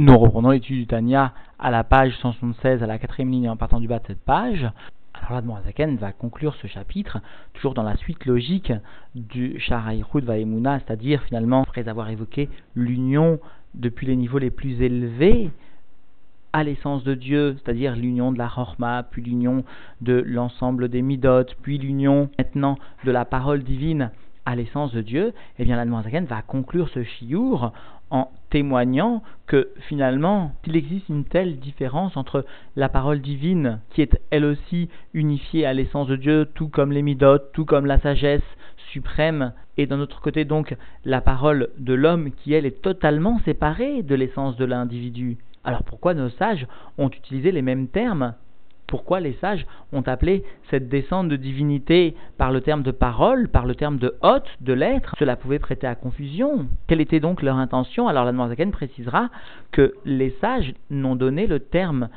Nous reprenons l'étude du Tania à la page 176, à la quatrième ligne en partant du bas de cette page. Alors là, Zaken va conclure ce chapitre, toujours dans la suite logique du Sharaïchud Vaemuna, c'est-à-dire finalement, après avoir évoqué l'union depuis les niveaux les plus élevés à l'essence de Dieu, c'est-à-dire l'union de la Chorma, puis l'union de l'ensemble des Midot, puis l'union maintenant de la parole divine à l'essence de Dieu, eh bien la Zaken va conclure ce chiour en témoignant que finalement, il existe une telle différence entre la parole divine, qui est elle aussi unifiée à l'essence de Dieu, tout comme les midotes, tout comme la sagesse suprême, et d'un autre côté donc la parole de l'homme qui elle est totalement séparée de l'essence de l'individu. Alors pourquoi nos sages ont utilisé les mêmes termes pourquoi les sages ont appelé cette descente de divinité par le terme de parole, par le terme de hôte, de l'être Cela pouvait prêter à confusion. Quelle était donc leur intention? Alors la Noirzaken précisera que les sages n'ont donné le terme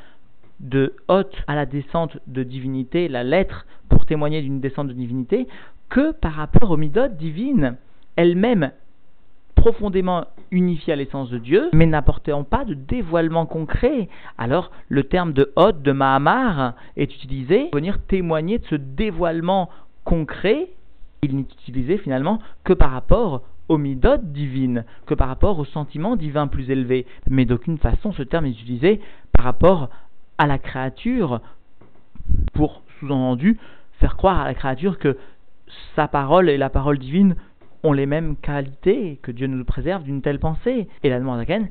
de hôte à la descente de divinité, la lettre, pour témoigner d'une descente de divinité, que par rapport aux midotes divines elles-mêmes profondément unifié à l'essence de Dieu, mais n'apportant pas de dévoilement concret. Alors, le terme de Hod, de Mahamar, est utilisé pour venir témoigner de ce dévoilement concret. Il n'est utilisé finalement que par rapport aux midotes divines, que par rapport au sentiment divin plus élevé. Mais d'aucune façon, ce terme est utilisé par rapport à la créature pour, sous-entendu, faire croire à la créature que sa parole et la parole divine ont les mêmes qualités, que Dieu nous préserve d'une telle pensée. Et la Zaken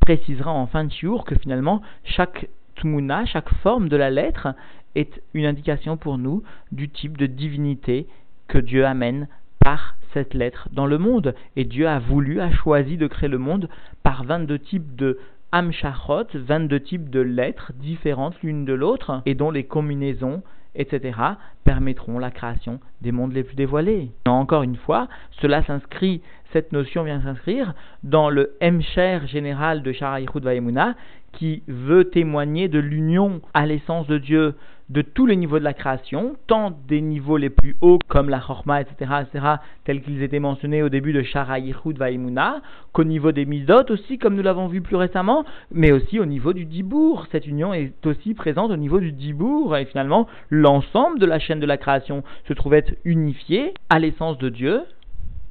précisera en fin de jour que finalement chaque tmuna, chaque forme de la lettre est une indication pour nous du type de divinité que Dieu amène par cette lettre dans le monde. Et Dieu a voulu, a choisi de créer le monde par 22 types de Amshachot, 22 types de lettres différentes l'une de l'autre et dont les combinaisons etc., permettront la création des mondes les plus dévoilés. Encore une fois, cela s'inscrit, cette notion vient s'inscrire dans le Hemcher général de Sharaïchud Vaimuna, qui veut témoigner de l'union à l'essence de Dieu de tous les niveaux de la création, tant des niveaux les plus hauts comme la Chorma, etc., etc., tels qu'ils étaient mentionnés au début de Shara Yichud Vaimuna, qu'au niveau des Midot aussi, comme nous l'avons vu plus récemment, mais aussi au niveau du Dibour. Cette union est aussi présente au niveau du Dibour, et finalement, l'ensemble de la chaîne de la création se trouve être unifié à l'essence de Dieu,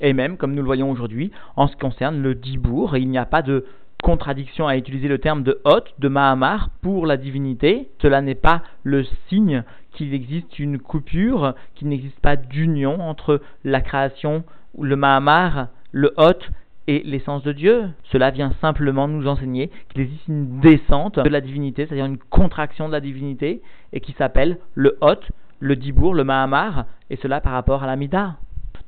et même, comme nous le voyons aujourd'hui, en ce qui concerne le Dibour, il n'y a pas de contradiction à utiliser le terme de hôte, de Mahamar, pour la divinité. Cela n'est pas le signe qu'il existe une coupure, qu'il n'existe pas d'union entre la création, le Mahamar, le hôte et l'essence de Dieu. Cela vient simplement nous enseigner qu'il existe une descente de la divinité, c'est-à-dire une contraction de la divinité, et qui s'appelle le hôte, le dibour, le Mahamar, et cela par rapport à la Mida.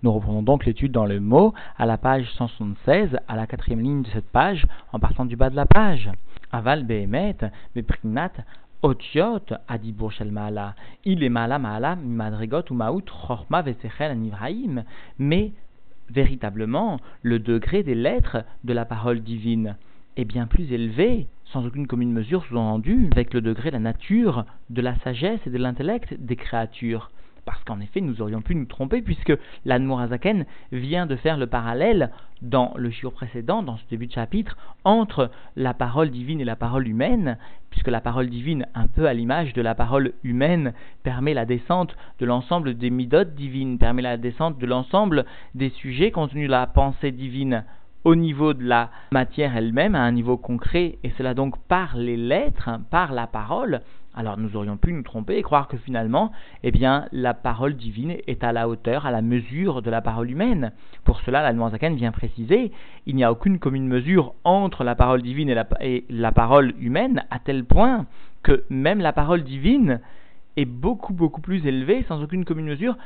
Nous reprenons donc l'étude dans le mot à la page 176, à la quatrième ligne de cette page, en partant du bas de la page. Aval behemet, beprinat, otiot, adibur shel maala. Il est maala madrigot ou maout, chorma vesechel anivraim. Mais, véritablement, le degré des lettres de la parole divine est bien plus élevé, sans aucune commune mesure sous-entendue, avec le degré de la nature, de la sagesse et de l'intellect des créatures. Parce qu'en effet, nous aurions pu nous tromper, puisque l'Anmorazaken vient de faire le parallèle dans le shiur précédent, dans ce début de chapitre, entre la parole divine et la parole humaine, puisque la parole divine, un peu à l'image de la parole humaine, permet la descente de l'ensemble des midotes divines, permet la descente de l'ensemble des sujets contenus dans la pensée divine au niveau de la matière elle-même, à un niveau concret, et cela donc par les lettres, par la parole, alors nous aurions pu nous tromper et croire que finalement, eh bien, la parole divine est à la hauteur, à la mesure de la parole humaine. Pour cela, la Zaken vient préciser, il n'y a aucune commune mesure entre la parole divine et la, parole humaine, à tel point que même la parole divine est beaucoup beaucoup plus élevée, sans aucune commune mesure,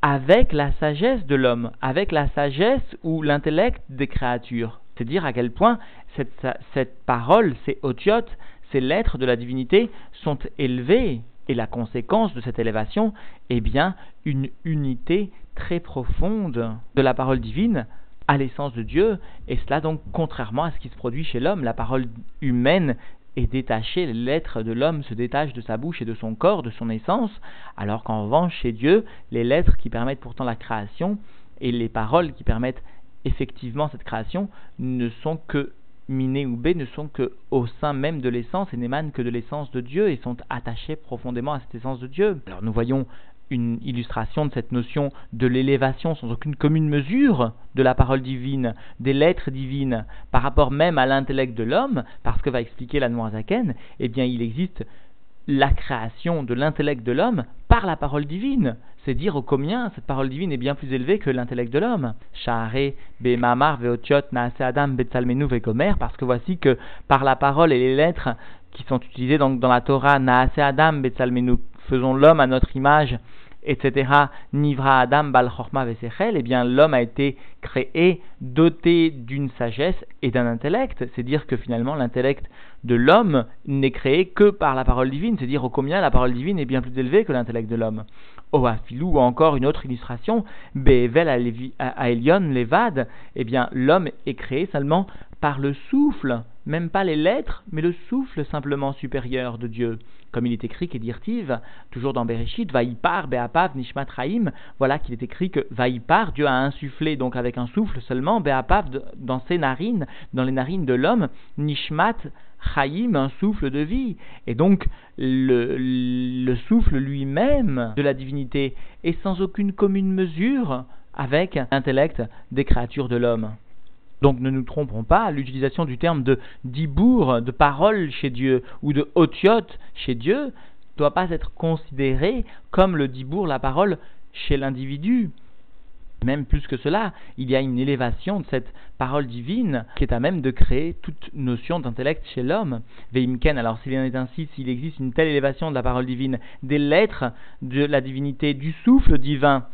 avec la sagesse de l'homme, avec la sagesse ou l'intellect des créatures. C'est dire à quel point cette, cette parole, ces otiotes, ces lettres de la divinité sont élevées, et la conséquence de cette élévation est bien une unité très profonde de la parole divine à l'essence de Dieu, et cela donc contrairement à ce qui se produit chez l'homme, la parole humaine est détachée, lettres de l'homme se détachent de sa bouche et de son corps, de son essence, alors qu'en revanche chez Dieu, les lettres qui permettent pourtant la création et les paroles qui permettent effectivement cette création ne sont que miné ou B ne sont que au sein même de l'essence et n'émanent que de l'essence de Dieu et sont attachés profondément à cette essence de Dieu. Alors nous voyons une illustration de cette notion de l'élévation sans aucune commune mesure de la parole divine, des lettres divines, par rapport même à l'intellect de l'homme, parce que va expliquer la Noirzaken, eh bien il existe la création de l'intellect de l'homme par la parole divine. C'est dire au combien cette parole divine est bien plus élevée que l'intellect de l'homme. Adam, Vegomer, parce que voici que par la parole et les lettres qui sont utilisées donc dans la Torah, Naase Adam, Betsalmenu, faisons l'homme à notre image, etc. Nivra Adam Bal Chorma Vesechel, eh bien l'homme a été créé doté d'une sagesse et d'un intellect. C'est dire que finalement l'intellect de l'homme n'est créé que par la parole divine. C'est dire au combien la parole divine est bien plus élevée que l'intellect de l'homme. Oafilou ou encore une autre illustration, Bevel à Elion Levad, eh bien l'homme est créé seulement par le souffle, même pas les lettres, mais le souffle simplement supérieur de Dieu. Comme il est écrit qu'Edirtiv, toujours dans Bereshit, Vaïpar, Beapav, Nishmat Raïm, voilà qu'il est écrit que Vaïpar, Dieu a insufflé donc avec un souffle seulement, Beapav dans ses narines, dans les narines de l'homme, Nishmat Chaim, un souffle de vie. Et donc, le, le souffle lui-même de la divinité est sans aucune commune mesure avec l'intellect des créatures de l'homme. Donc ne nous trompons pas, l'utilisation du terme de dibour, de parole chez Dieu, ou de otiot chez Dieu, ne doit pas être considéré comme le dibour, la parole, chez l'individu. Même plus que cela, il y a une élévation de cette parole divine qui est à même de créer toute notion d'intellect chez l'homme. Veimken, alors s'il en est ainsi, s'il existe une telle élévation de la parole divine, des lettres de la divinité, du souffle divin,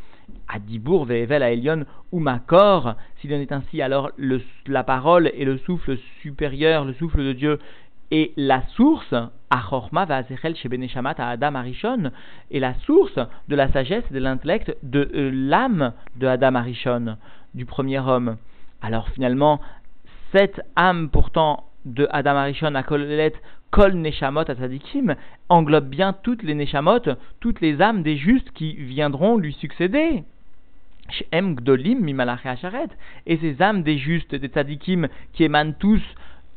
Adibour ve'evel à Elion ou Makor, s'il en est ainsi, alors la parole et le souffle supérieur, le souffle de Dieu, et la source, Est la source de la sagesse et de l'intellect de euh, l'âme de Adam Arishon, du premier homme. Alors finalement, cette âme pourtant de Adam Arishon à Kolet, Kol Neshamot à Tzadikim, englobe bien toutes les Neshamot, toutes les âmes des justes qui viendront lui succéder. Et ces âmes des justes, des tzadikim, qui émanent tous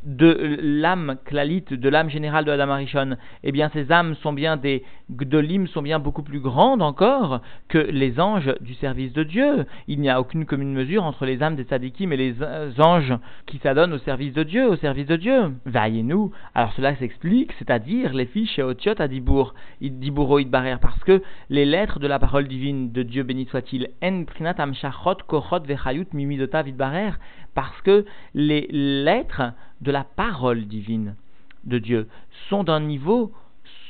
de l'âme clalite, de l'âme générale de Adam Arishon, eh bien ces âmes sont bien des gdolim, sont bien beaucoup plus grandes encore que les anges du service de Dieu. Il n'y a aucune commune mesure entre les âmes des tzadikim et les anges qui s'adonnent au service de Dieu, au service de Dieu. Voyez-nous, alors cela s'explique, c'est-à-dire les fiches chez Otiot à Dibour, Dibouro Barer, parce que les lettres de la parole divine de Dieu béni soit-il, En Prinat Amshachot Kochot Vechayut parce que les lettres de la parole divine de Dieu sont d'un niveau,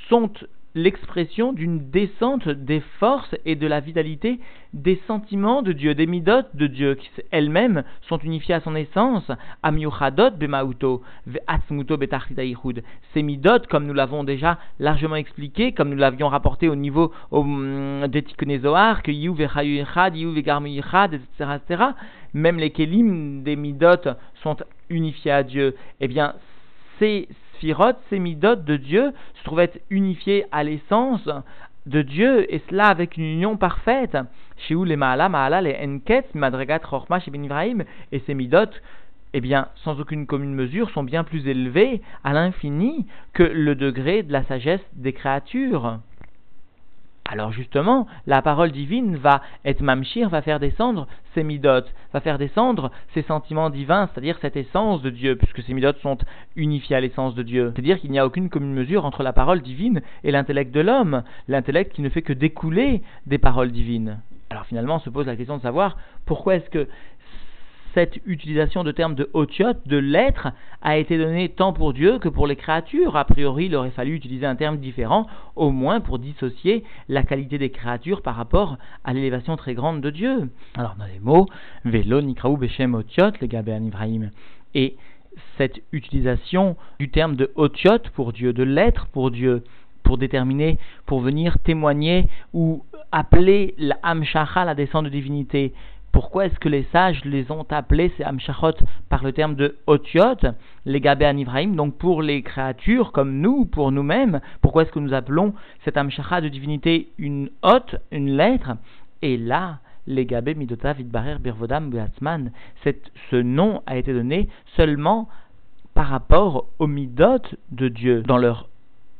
sont l'expression d'une descente des forces et de la vitalité des sentiments de Dieu, des midotes de Dieu, qui elles-mêmes sont unifiées à son essence, amiuchadot bemauto, betachitaichud. Ces midotes, comme nous l'avons déjà largement expliqué, comme nous l'avions rapporté au niveau um, des que yu ve'chayu yu etc., etc., même les kelim des midotes sont unifiés à Dieu, eh bien, ces Sphirot, ces de Dieu, se trouvent être à l'essence de Dieu, et cela avec une union parfaite. Chez où les Maala, Maala, les Enket, Madregat, Chorma, chez Ben Ibrahim, et ces eh bien, sans aucune commune mesure, sont bien plus élevés à l'infini que le degré de la sagesse des créatures. Alors justement, la parole divine va être mamshir, va faire descendre ces midotes, va faire descendre ces sentiments divins, c'est-à-dire cette essence de Dieu, puisque ces midotes sont unifiées à l'essence de Dieu. C'est-à-dire qu'il n'y a aucune commune mesure entre la parole divine et l'intellect de l'homme, l'intellect qui ne fait que découler des paroles divines. Alors finalement, on se pose la question de savoir pourquoi est-ce que cette utilisation de termes de otiot, de lettres, a été donnée tant pour Dieu que pour les créatures. A priori, il aurait fallu utiliser un terme différent, au moins pour dissocier la qualité des créatures par rapport à l'élévation très grande de Dieu. Alors, dans les mots, Velo, Nikraou, Beshem, Otiot, les Gabéan Ibrahim. Et cette utilisation du terme de otiot pour Dieu, de lettres pour Dieu, pour déterminer, pour venir témoigner ou appeler la la descente de divinité, pourquoi est-ce que les sages les ont appelés, ces Amshachot, par le terme de Otiot, les Gabé Ibrahim, donc pour les créatures comme nous, pour nous-mêmes Pourquoi est-ce que nous appelons cet Amshacha de divinité une hôte, une lettre? Et là, les Gabé Midota Vidbarer Birvodam Beatzman, ce nom a été donné seulement par rapport aux midot de Dieu, dans leur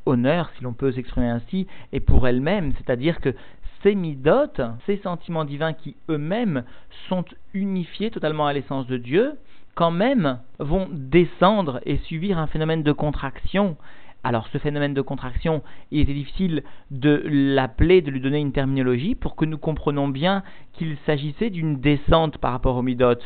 honneur, si l'on peut s'exprimer ainsi, et pour elles-mêmes, c'est-à-dire que ces midot, ces sentiments divins qui eux-mêmes sont unifiés totalement à l'essence de Dieu, quand même vont descendre et subir un phénomène de contraction. Alors ce phénomène de contraction, il était difficile de l'appeler, de lui donner une terminologie pour que nous comprenions bien qu'il s'agissait d'une descente par rapport aux midot.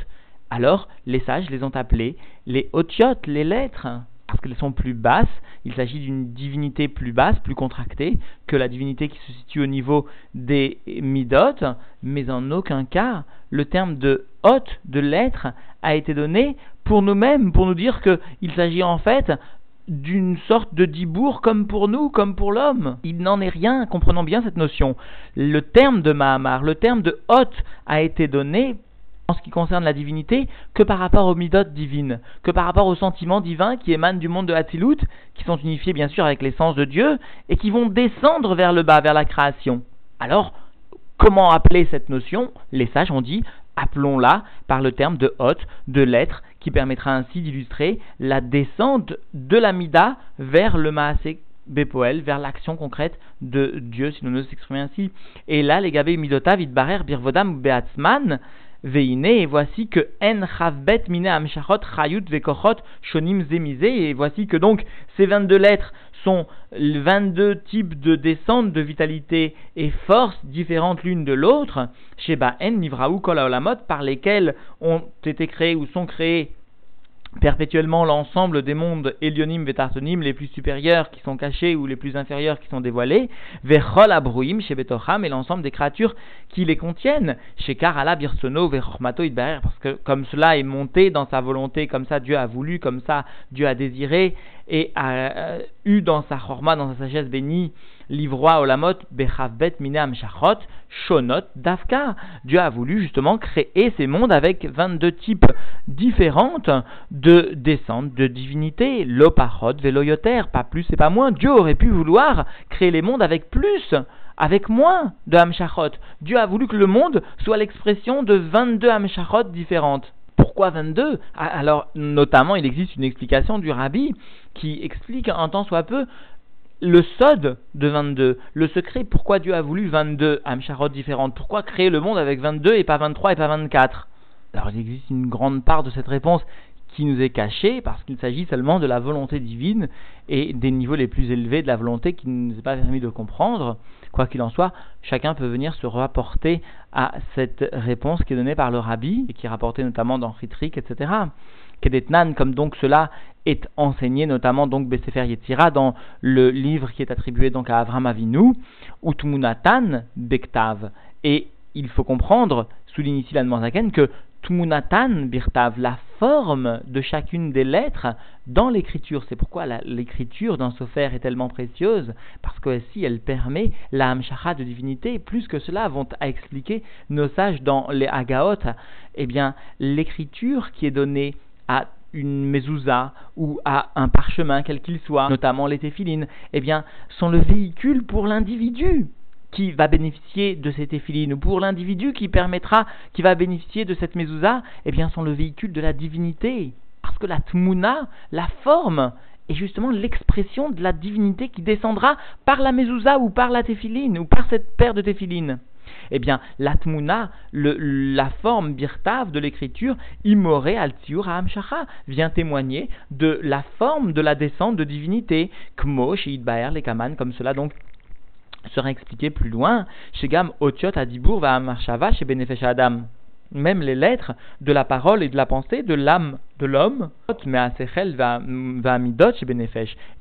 Alors les sages les ont appelés les otiotes, les lettres parce qu'elles sont plus basses. Il s'agit d'une divinité plus basse, plus contractée que la divinité qui se situe au niveau des midot, mais en aucun cas le terme de hôte, de lettre, a été donné pour nous-mêmes, pour nous dire qu'il s'agit en fait d'une sorte de dibour comme pour nous, comme pour l'homme. Il n'en est rien, comprenons bien cette notion. Le terme de Mahamar, le terme de hôte a été donné en ce qui concerne la divinité que par rapport aux midot divines, que par rapport aux sentiments divins qui émanent du monde de Hatzilut, qui sont unifiés bien sûr avec l'essence de Dieu, et qui vont descendre vers le bas, vers la création. Alors, comment appeler cette notion? Les sages ont dit, appelons-la par le terme de hôte, de lettre, qui permettra ainsi d'illustrer la descente de la mida vers le Maasé Bepoel, vers l'action concrète de Dieu, si nous nous exprimons ainsi. Et là, les gabé midotav, idbarer, birvodam, beatzman, Et voici que En Chavbet Mine Amshachot Chayut Vekochot Shonim Zemize, et voici que donc ces 22 lettres sont 22 types de descente de vitalité et force différentes l'une de l'autre, Sheba En Nivraou Kol par lesquelles ont été créés ou sont créés perpétuellement l'ensemble des mondes Elionim Vetartonim, les plus supérieurs qui sont cachés ou les plus inférieurs qui sont dévoilés, Vechol Abruim chez Betocham et l'ensemble des créatures qui les contiennent, chez Karala Birsono Vechormato Idbarer, parce que comme cela est monté dans sa volonté, comme ça Dieu a voulu, comme ça Dieu a désiré et a euh, eu dans sa chorma, dans sa sagesse bénie, Livroa Olamot Bechavbet Minam Shachot Shonot Davka. Dieu a voulu justement créer ces mondes avec 22 types différentes de descente de divinité. Lopachot Veloyoter, pas plus et pas moins. Dieu aurait pu vouloir créer les mondes avec plus avec moins de Hamshachot. Dieu a voulu que le monde soit l'expression de 22 Hamshachot différentes. Pourquoi 22 ah, Alors, notamment, il existe une explication du rabbi qui explique en tant soit peu le sod de 22, le secret, pourquoi Dieu a voulu 22 Amsharot différentes, pourquoi créer le monde avec 22 et pas 23 et pas 24 Alors il existe une grande part de cette réponse qui nous est cachée parce qu'il s'agit seulement de la volonté divine et des niveaux les plus élevés de la volonté qui ne nous est pas permis de comprendre. Quoi qu'il en soit, chacun peut venir se rapporter à cette réponse qui est donnée par le rabbi et qui est rapportée notamment dans Ritrik, etc. Kedetnan, comme donc cela est enseigné notamment donc Besefer Yetzira dans le livre qui est attribué donc à Avram Avinu, Utmunatan Bektav. Et il faut comprendre, souligne ici la que Tmunatan Birtav, la forme de chacune des lettres dans l'écriture. C'est pourquoi l'écriture dans Sofer est tellement précieuse, parce que si elle permet la Hamshacha de divinité. Plus que cela vont à expliquer nos sages dans les Agaot. Eh bien, l'écriture qui est donnée à une mezouza ou à un parchemin quel qu'il soit, notamment les téphilines, eh bien, sont le véhicule pour l'individu qui va bénéficier de ces téphilines, ou pour l'individu qui permettra, qui va bénéficier de cette mezouza, eh bien, sont le véhicule de la divinité. Parce que la tmouna, la forme, est justement l'expression de la divinité qui descendra par la mezouza ou par la téphiline, ou par cette paire de téphilines eh bien, l'atmuna, la forme birtav de l'écriture, imoré al amshacha, vient témoigner de la forme de la descente de divinité, kmo, baer les kaman, comme cela donc sera expliqué plus loin, Shegam Otiot Adibour va Marshava chez Benefesh Adam même les lettres de la parole et de la pensée de l'âme de l'homme,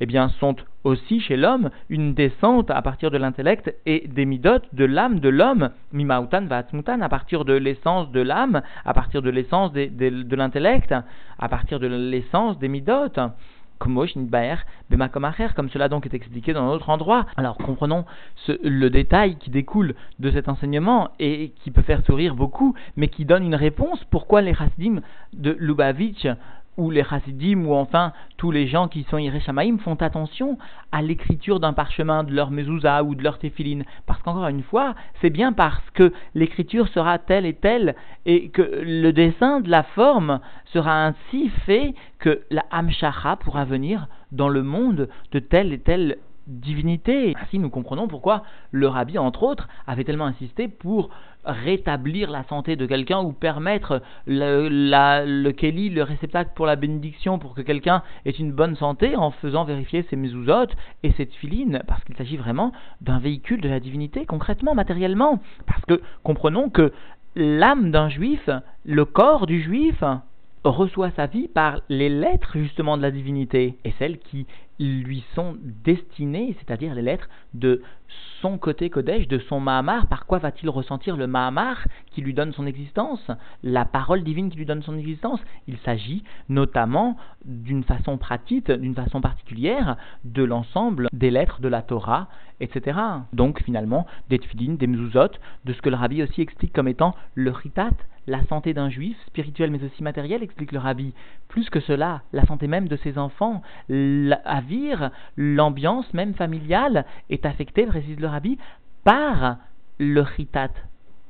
eh bien, sont aussi chez l'homme une descente à partir de l'intellect et des midot de l'âme de l'homme, mimautan à partir de l'essence de l'âme, à partir de l'essence de l'intellect, à partir de l'essence des midot comme cela donc est expliqué dans un autre endroit. Alors comprenons le détail qui découle de cet enseignement et qui peut faire sourire beaucoup, mais qui donne une réponse pourquoi les Hasidim de Lubavitch ou les chassidim, ou enfin tous les gens qui sont irréchamaïm font attention à l'écriture d'un parchemin de leur mezouza ou de leur téphiline. Parce qu'encore une fois, c'est bien parce que l'écriture sera telle et telle et que le dessin de la forme sera ainsi fait que la hamshacha pourra venir dans le monde de telle et telle divinité. Ainsi, nous comprenons pourquoi le rabbi, entre autres, avait tellement insisté pour rétablir la santé de quelqu'un ou permettre le, la, le keli, le réceptacle pour la bénédiction, pour que quelqu'un ait une bonne santé en faisant vérifier ses mezuzot et ses tfilines, parce qu'il s'agit vraiment d'un véhicule de la divinité, concrètement, matériellement. Parce que comprenons que l'âme d'un juif, le corps du juif, reçoit sa vie par les lettres justement de la divinité et celles qui lui sont destinées, c'est-à-dire les lettres de son côté Kodesh, de son Mahamar. Par quoi va-t-il ressentir le Mahamar qui lui donne son existence, la parole divine qui lui donne son existence? Il s'agit notamment d'une façon pratique, d'une façon particulière, de l'ensemble des lettres de la Torah, etc. Donc finalement, des tfilines, des mezuzot, de ce que le rabbi aussi explique comme étant le ritat, la santé d'un juif, spirituel mais aussi matériel, explique le rabbi. Plus que cela, la santé même de ses enfants, l'avir, l'ambiance même familiale est affectée, précise le rabbi, par le chitat,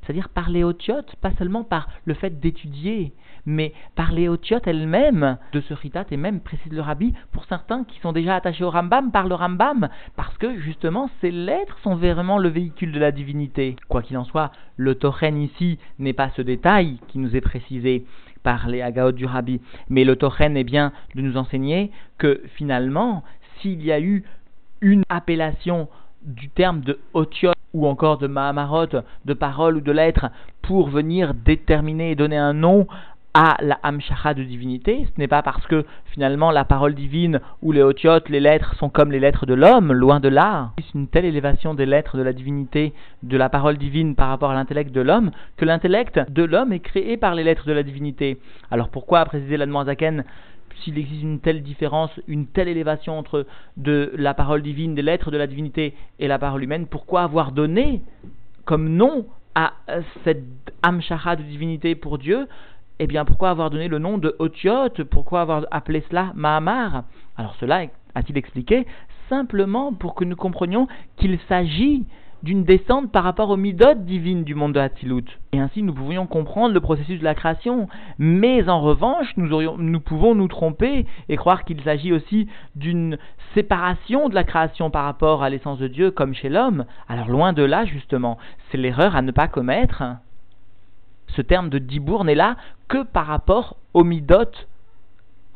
c'est-à-dire par les otiotes, pas seulement par le fait d'étudier, mais par les otiotes elles-mêmes de ce ritat, et même, précise le rabbi, pour certains qui sont déjà attachés au Rambam, par le Rambam, parce que justement ces lettres sont vraiment le véhicule de la divinité. Quoi qu'il en soit, le Tochen ici n'est pas ce détail qui nous est précisé par les Agaot du rabbi, mais le Tochen est bien de nous enseigner que finalement, s'il y a eu une appellation du terme de otiot ou encore de mahamarot, de paroles ou de lettres, pour venir déterminer et donner un nom à la Hamshacha de divinité. Ce n'est pas parce que finalement la parole divine ou les otiotes, les lettres sont comme les lettres de l'homme, loin de là. C'est une telle élévation des lettres de la divinité, de la parole divine par rapport à l'intellect de l'homme, que l'intellect de l'homme est créé par les lettres de la divinité. Alors pourquoi, préciser la Zaken, s'il existe une telle différence, une telle élévation entre de la parole divine, des lettres de la divinité et la parole humaine, pourquoi avoir donné comme nom à cette Amshacha de divinité pour Dieu Eh bien, pourquoi avoir donné le nom de Otiot Pourquoi avoir appelé cela Mahamar? Alors cela a-t-il expliqué? Simplement pour que nous comprenions qu'il s'agit d'une descente par rapport aux midot divines du monde de Hatzilut. Et ainsi, nous pouvions comprendre le processus de la création. Mais en revanche, nous pouvons nous tromper et croire qu'il s'agit aussi d'une séparation de la création par rapport à l'essence de Dieu, comme chez l'homme. Alors, loin de là, justement, c'est l'erreur à ne pas commettre. Ce terme de dibour n'est là que par rapport aux midot,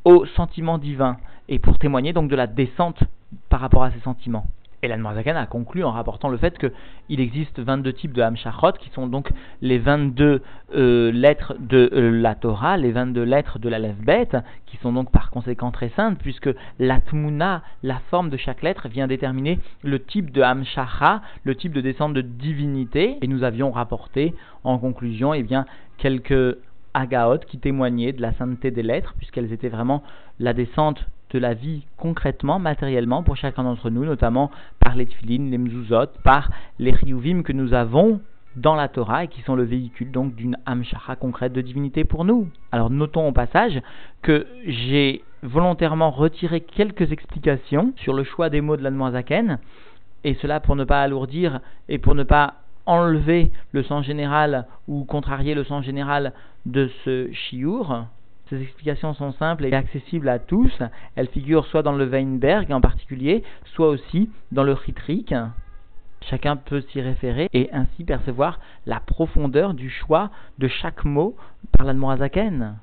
aux sentiments divins, et pour témoigner donc de la descente par rapport à ces sentiments. Et l'Anmoazakan a conclu en rapportant le fait qu'il existe 22 types de Hamshachot, qui sont donc les 22 euh, lettres de euh, la Torah, les 22 lettres de la Levbet, qui sont donc par conséquent très saintes, puisque l'Atmuna, la forme de chaque lettre, vient déterminer le type de Hamshacha, le type de descente de divinité. Et nous avions rapporté en conclusion eh bien, quelques agaot qui témoignaient de la sainteté des lettres, puisqu'elles étaient vraiment la descente de la vie concrètement, matériellement pour chacun d'entre nous, notamment par les tfilines, les mzuzot, par les riyuvim que nous avons dans la Torah et qui sont le véhicule donc d'une amshara concrète de divinité pour nous. Alors notons au passage que j'ai volontairement retiré quelques explications sur le choix des mots de l'Admoisaken, et cela pour ne pas alourdir et pour ne pas enlever le sens général ou contrarier le sens général de ce chiour, ces explications sont simples et accessibles à tous. Elles figurent soit dans le Weinberg en particulier, soit aussi dans le Chitrik. Chacun peut s'y référer et ainsi percevoir la profondeur du choix de chaque mot par l'Admorazaken.